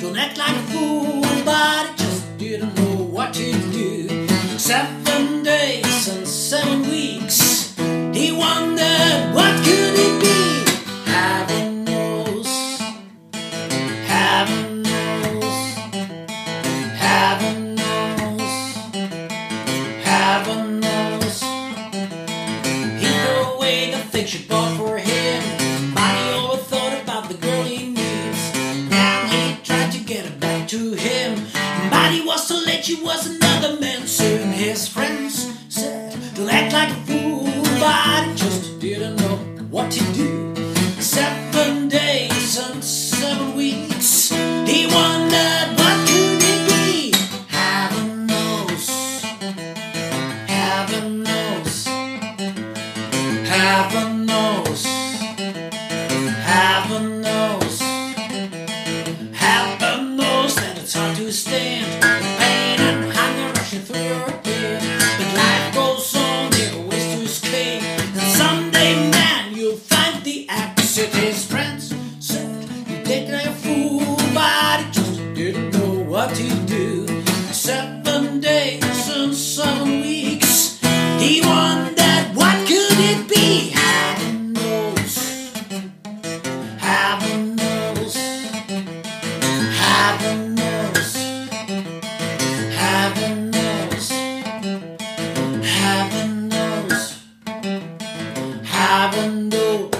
Don't act like a fool, but just didn't know what to do. Seven days and seven weeks, He. want. To him. But he was too late, she was another man. Soon his friends said to act like a fool. But he just didn't know what to do. It's hard to stand. The pain and hunger rushing through your head. But life goes on, there are ways to escape. And someday, man, you'll find the exit. His friends said you take like a fool, but he just didn't know what to do. Seven days and seven weeks. He wondered what Knows. Heaven